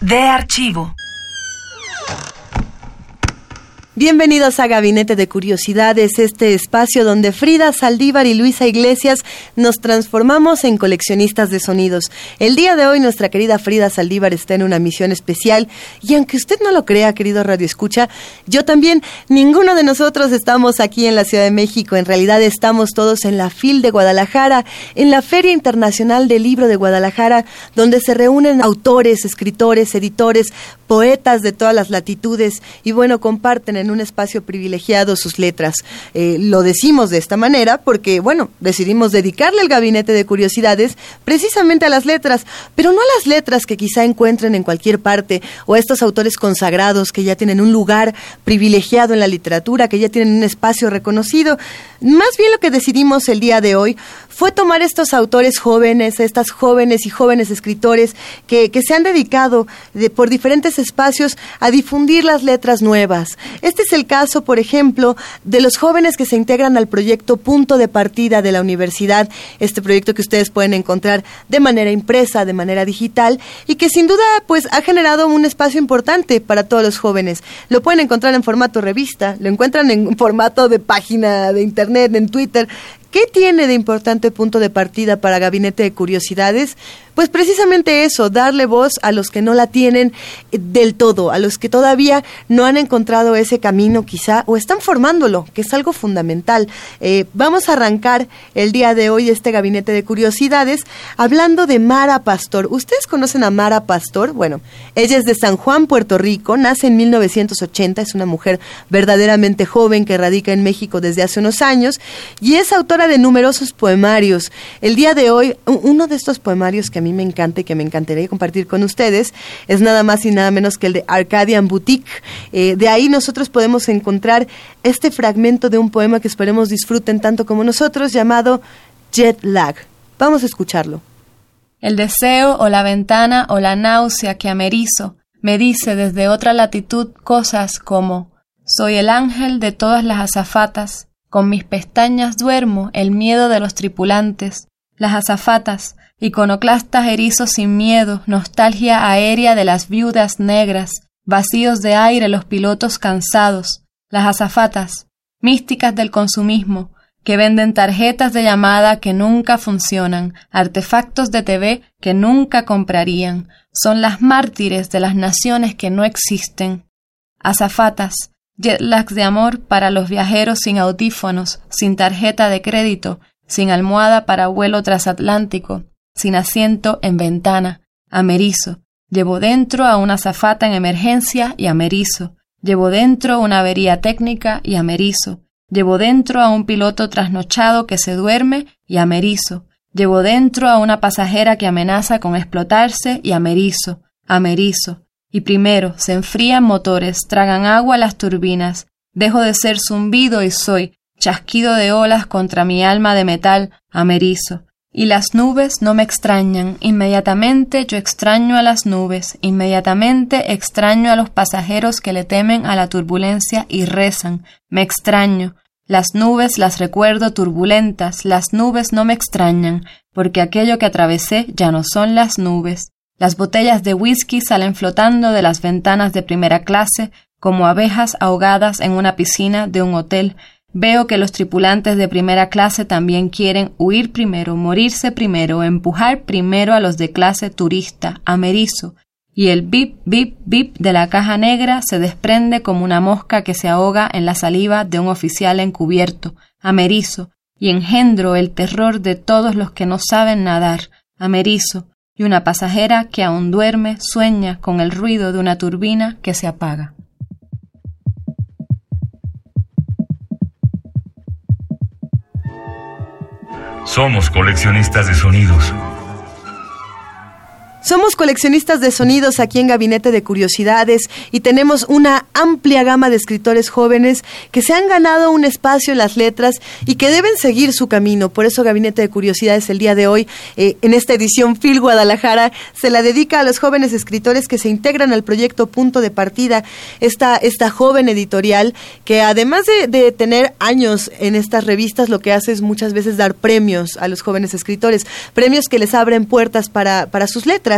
De archivo. Bienvenidos a Gabinete de Curiosidades, este espacio donde Frida Saldívar y Luisa Iglesias nos transformamos en coleccionistas de sonidos. El día de hoy nuestra querida Frida Saldívar está en una misión especial y aunque usted no lo crea, querido Radio Escucha, yo también, ninguno de nosotros estamos aquí en la Ciudad de México, en realidad estamos todos en la FIL de Guadalajara, en la Feria Internacional del Libro de Guadalajara, donde se reúnen autores, escritores, editores, poetas de todas las latitudes y bueno, comparten en un espacio privilegiado sus letras. Eh, lo decimos de esta manera porque, bueno, decidimos dedicarle el gabinete de curiosidades precisamente a las letras, pero no a las letras que quizá encuentren en cualquier parte o a estos autores consagrados que ya tienen un lugar privilegiado en la literatura, que ya tienen un espacio reconocido. Más bien lo que decidimos el día de hoy fue tomar estos autores jóvenes, estas jóvenes y jóvenes escritores que, que se han dedicado de, por diferentes espacios a difundir las letras nuevas. Este es el caso, por ejemplo, de los jóvenes que se integran al proyecto Punto de Partida de la Universidad, este proyecto que ustedes pueden encontrar de manera impresa, de manera digital, y que sin duda pues ha generado un espacio importante para todos los jóvenes. Lo pueden encontrar en formato revista, lo encuentran en formato de página de internet, en Twitter, ¿Qué tiene de importante punto de partida para Gabinete de Curiosidades? Pues precisamente eso, darle voz a los que no la tienen eh, del todo, a los que todavía no han encontrado ese camino quizá o están formándolo, que es algo fundamental. Eh, vamos a arrancar el día de hoy este Gabinete de Curiosidades hablando de Mara Pastor. ¿Ustedes conocen a Mara Pastor? Bueno, ella es de San Juan, Puerto Rico, nace en 1980, es una mujer verdaderamente joven que radica en México desde hace unos años y es autora de numerosos poemarios. El día de hoy, uno de estos poemarios que a mí me encanta y que me encantaría compartir con ustedes es nada más y nada menos que el de Arcadian Boutique. Eh, de ahí nosotros podemos encontrar este fragmento de un poema que esperemos disfruten tanto como nosotros llamado Jet Lag. Vamos a escucharlo. El deseo o la ventana o la náusea que amerizo me dice desde otra latitud cosas como soy el ángel de todas las azafatas, con mis pestañas duermo el miedo de los tripulantes, las azafatas, iconoclastas erizos sin miedo, nostalgia aérea de las viudas negras, vacíos de aire los pilotos cansados, las azafatas, místicas del consumismo, que venden tarjetas de llamada que nunca funcionan, artefactos de TV que nunca comprarían, son las mártires de las naciones que no existen. Azafatas, jetlags de amor para los viajeros sin audífonos, sin tarjeta de crédito, sin almohada para vuelo transatlántico, sin asiento en ventana, amerizo. Llevo dentro a una azafata en emergencia y amerizo. Llevo dentro una avería técnica y amerizo. Llevo dentro a un piloto trasnochado que se duerme y amerizo. Llevo dentro a una pasajera que amenaza con explotarse y amerizo, amerizo. Y primero se enfrían motores, tragan agua las turbinas. Dejo de ser zumbido y soy chasquido de olas contra mi alma de metal, amerizo. Y las nubes no me extrañan, inmediatamente yo extraño a las nubes, inmediatamente extraño a los pasajeros que le temen a la turbulencia y rezan, me extraño. Las nubes las recuerdo turbulentas, las nubes no me extrañan, porque aquello que atravesé ya no son las nubes. Las botellas de whisky salen flotando de las ventanas de primera clase como abejas ahogadas en una piscina de un hotel, Veo que los tripulantes de primera clase también quieren huir primero, morirse primero, empujar primero a los de clase turista, amerizo, y el bip, bip, bip de la caja negra se desprende como una mosca que se ahoga en la saliva de un oficial encubierto, amerizo, y engendro el terror de todos los que no saben nadar, amerizo, y una pasajera que aún duerme sueña con el ruido de una turbina que se apaga. Somos coleccionistas de sonidos. Somos coleccionistas de sonidos aquí en Gabinete de Curiosidades y tenemos una amplia gama de escritores jóvenes que se han ganado un espacio en las letras y que deben seguir su camino. Por eso Gabinete de Curiosidades el día de hoy, eh, en esta edición Phil Guadalajara, se la dedica a los jóvenes escritores que se integran al proyecto Punto de Partida, esta, esta joven editorial que además de, de tener años en estas revistas, lo que hace es muchas veces dar premios a los jóvenes escritores, premios que les abren puertas para, para sus letras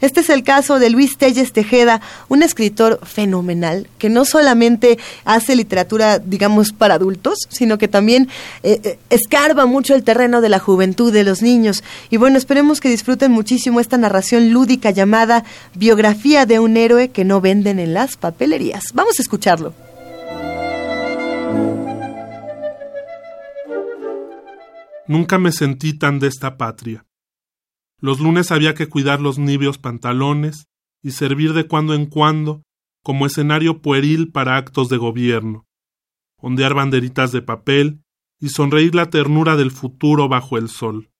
este es el caso de Luis Telles Tejeda, un escritor fenomenal que no solamente hace literatura, digamos, para adultos, sino que también eh, eh, escarba mucho el terreno de la juventud, de los niños. Y bueno, esperemos que disfruten muchísimo esta narración lúdica llamada Biografía de un héroe que no venden en las papelerías. Vamos a escucharlo. Nunca me sentí tan de esta patria. Los lunes había que cuidar los nibios pantalones y servir de cuando en cuando como escenario pueril para actos de gobierno, ondear banderitas de papel y sonreír la ternura del futuro bajo el sol.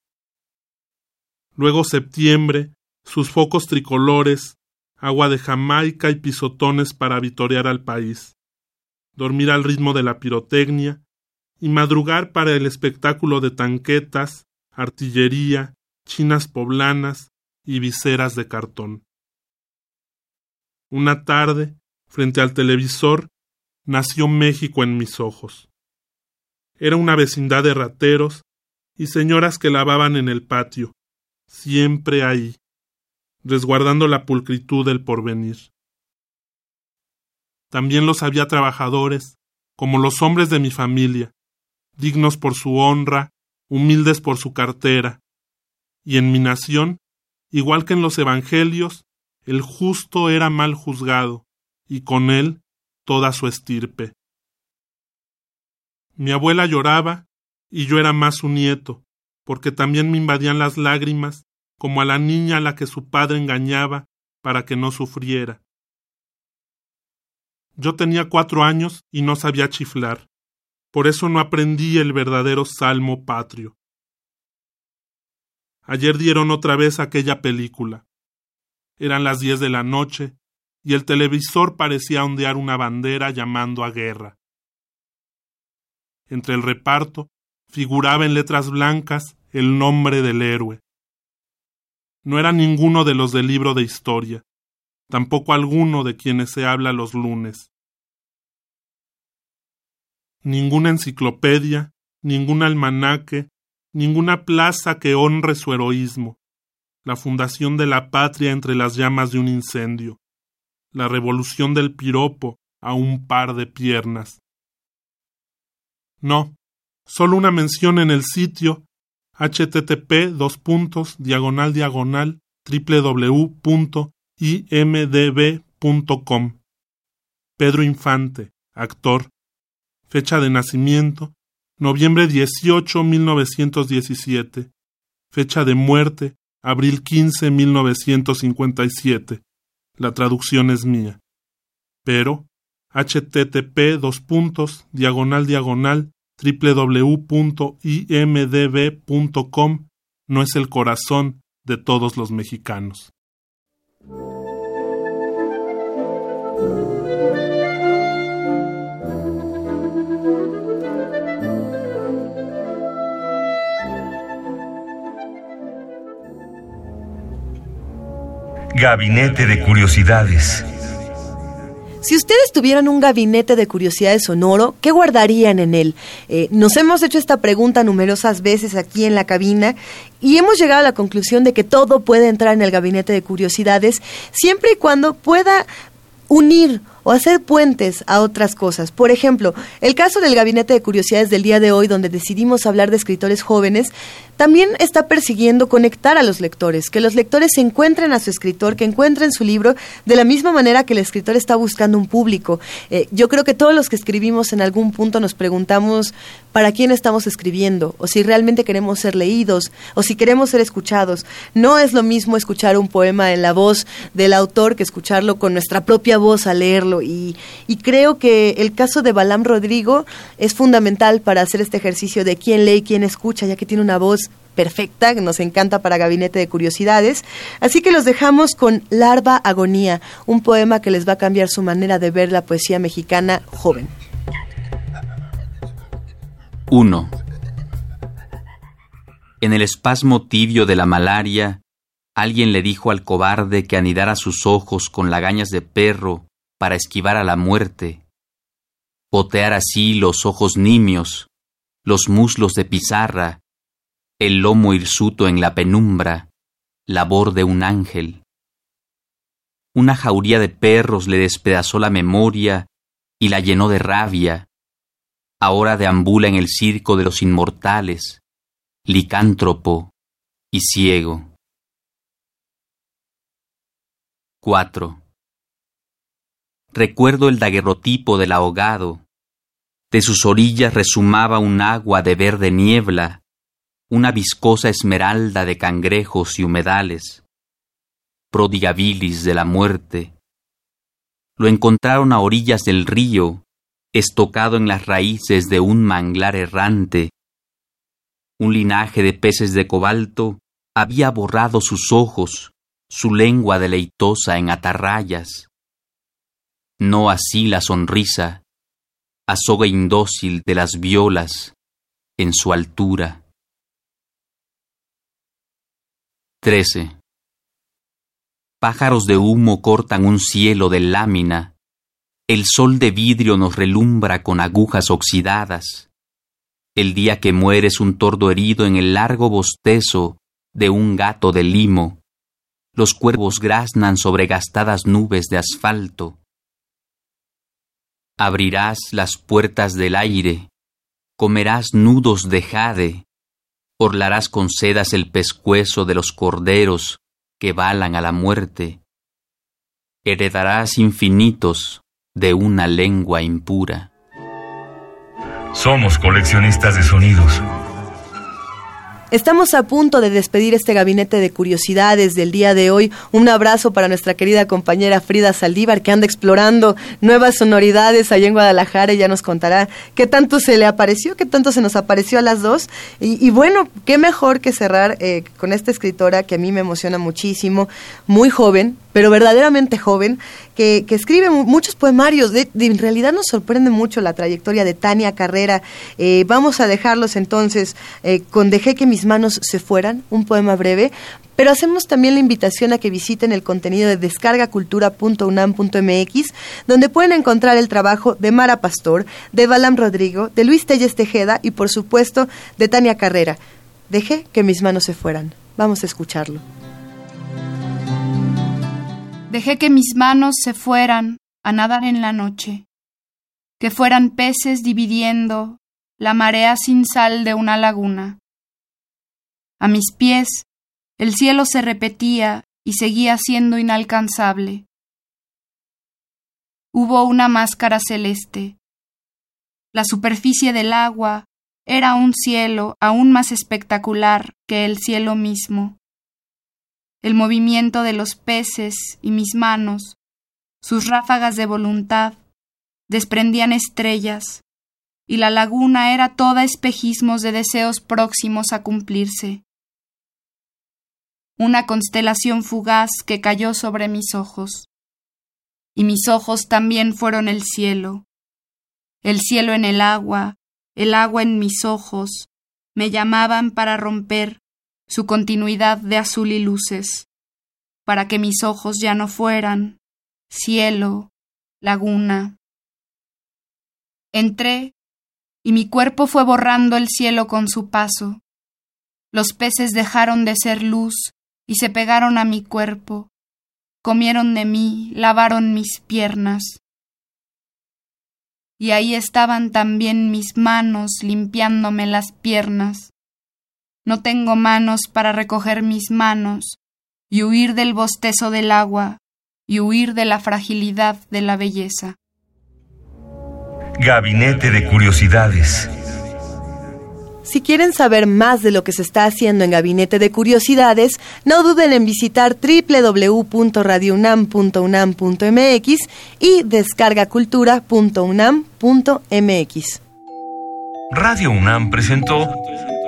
Luego septiembre, sus focos tricolores, agua de Jamaica y pisotones para vitorear al país, dormir al ritmo de la pirotecnia y madrugar para el espectáculo de tanquetas, artillería chinas poblanas y viseras de cartón. Una tarde, frente al televisor, nació México en mis ojos. Era una vecindad de rateros y señoras que lavaban en el patio, siempre ahí, resguardando la pulcritud del porvenir. También los había trabajadores, como los hombres de mi familia, dignos por su honra, humildes por su cartera, y en mi nación, igual que en los Evangelios, el justo era mal juzgado, y con él toda su estirpe. Mi abuela lloraba, y yo era más su nieto, porque también me invadían las lágrimas, como a la niña a la que su padre engañaba para que no sufriera. Yo tenía cuatro años y no sabía chiflar, por eso no aprendí el verdadero salmo patrio. Ayer dieron otra vez aquella película. Eran las diez de la noche y el televisor parecía ondear una bandera llamando a guerra. Entre el reparto figuraba en letras blancas el nombre del héroe. No era ninguno de los del libro de historia, tampoco alguno de quienes se habla los lunes. Ninguna enciclopedia, ningún almanaque, ninguna plaza que honre su heroísmo, la fundación de la patria entre las llamas de un incendio, la revolución del piropo a un par de piernas. No, solo una mención en el sitio http dos puntos diagonal diagonal www.imdb.com Pedro Infante, actor. Fecha de nacimiento noviembre 18, 1917. Fecha de muerte, abril 15, 1957. La traducción es mía. Pero, http dos puntos, diagonal diagonal, www.imdb.com no es el corazón de todos los mexicanos. Gabinete de Curiosidades. Si ustedes tuvieran un gabinete de curiosidades sonoro, ¿qué guardarían en él? Eh, nos hemos hecho esta pregunta numerosas veces aquí en la cabina y hemos llegado a la conclusión de que todo puede entrar en el gabinete de curiosidades siempre y cuando pueda unir o hacer puentes a otras cosas. Por ejemplo, el caso del Gabinete de Curiosidades del día de hoy, donde decidimos hablar de escritores jóvenes, también está persiguiendo conectar a los lectores, que los lectores encuentren a su escritor, que encuentren su libro de la misma manera que el escritor está buscando un público. Eh, yo creo que todos los que escribimos en algún punto nos preguntamos para quién estamos escribiendo, o si realmente queremos ser leídos, o si queremos ser escuchados. No es lo mismo escuchar un poema en la voz del autor que escucharlo con nuestra propia voz al leerlo. Y, y creo que el caso de Balam Rodrigo es fundamental para hacer este ejercicio de quién lee y quién escucha, ya que tiene una voz perfecta, nos encanta para Gabinete de Curiosidades. Así que los dejamos con Larva Agonía, un poema que les va a cambiar su manera de ver la poesía mexicana joven. 1. En el espasmo tibio de la malaria, alguien le dijo al cobarde que anidara sus ojos con lagañas de perro para esquivar a la muerte, potear así los ojos nimios, los muslos de pizarra, el lomo hirsuto en la penumbra, labor de un ángel. Una jauría de perros le despedazó la memoria y la llenó de rabia, ahora deambula en el circo de los inmortales, licántropo y ciego. 4. Recuerdo el daguerrotipo del ahogado. De sus orillas resumaba un agua de verde niebla, una viscosa esmeralda de cangrejos y humedales. Prodigabilis de la muerte. Lo encontraron a orillas del río, estocado en las raíces de un manglar errante. Un linaje de peces de cobalto había borrado sus ojos, su lengua deleitosa en atarrayas. No así la sonrisa, azoga indócil de las violas en su altura. 13. Pájaros de humo cortan un cielo de lámina el sol de vidrio nos relumbra con agujas oxidadas. El día que muere es un tordo herido en el largo bostezo de un gato de limo. Los cuervos graznan sobre gastadas nubes de asfalto. Abrirás las puertas del aire, comerás nudos de jade, orlarás con sedas el pescuezo de los corderos que balan a la muerte. Heredarás infinitos de una lengua impura. Somos coleccionistas de sonidos. Estamos a punto de despedir este gabinete de curiosidades del día de hoy. Un abrazo para nuestra querida compañera Frida Saldívar que anda explorando nuevas sonoridades allá en Guadalajara y ya nos contará qué tanto se le apareció, qué tanto se nos apareció a las dos. Y, bueno, qué mejor que cerrar eh, con esta escritora que a mí me emociona muchísimo, muy joven, pero verdaderamente joven, que, escribe muchos poemarios. De, en realidad nos sorprende mucho la trayectoria de Tania Carrera. Eh, vamos a dejarlos entonces eh, con Dejé que mis manos se fueran, un poema breve, pero hacemos también la invitación a que visiten el contenido de descargacultura.unam.mx, donde pueden encontrar el trabajo de Mara Pastor, de Balam Rodrigo, de Luis Telles Tejeda y por supuesto de Tania Carrera. Dejé que mis manos se fueran. Vamos a escucharlo. Dejé que mis manos se fueran a nadar en la noche, que fueran peces dividiendo la marea sin sal de una laguna. A mis pies el cielo se repetía y seguía siendo inalcanzable. Hubo una máscara celeste. La superficie del agua era un cielo aún más espectacular que el cielo mismo el movimiento de los peces y mis manos, sus ráfagas de voluntad, desprendían estrellas, y la laguna era toda espejismos de deseos próximos a cumplirse. Una constelación fugaz que cayó sobre mis ojos, y mis ojos también fueron el cielo, el cielo en el agua, el agua en mis ojos, me llamaban para romper su continuidad de azul y luces, para que mis ojos ya no fueran cielo, laguna. Entré y mi cuerpo fue borrando el cielo con su paso. Los peces dejaron de ser luz y se pegaron a mi cuerpo, comieron de mí, lavaron mis piernas. Y ahí estaban también mis manos limpiándome las piernas, no tengo manos para recoger mis manos y huir del bostezo del agua y huir de la fragilidad de la belleza. Gabinete de Curiosidades. Si quieren saber más de lo que se está haciendo en Gabinete de Curiosidades, no duden en visitar www.radiounam.unam.mx y descargacultura.unam.mx. Radio UNAM presentó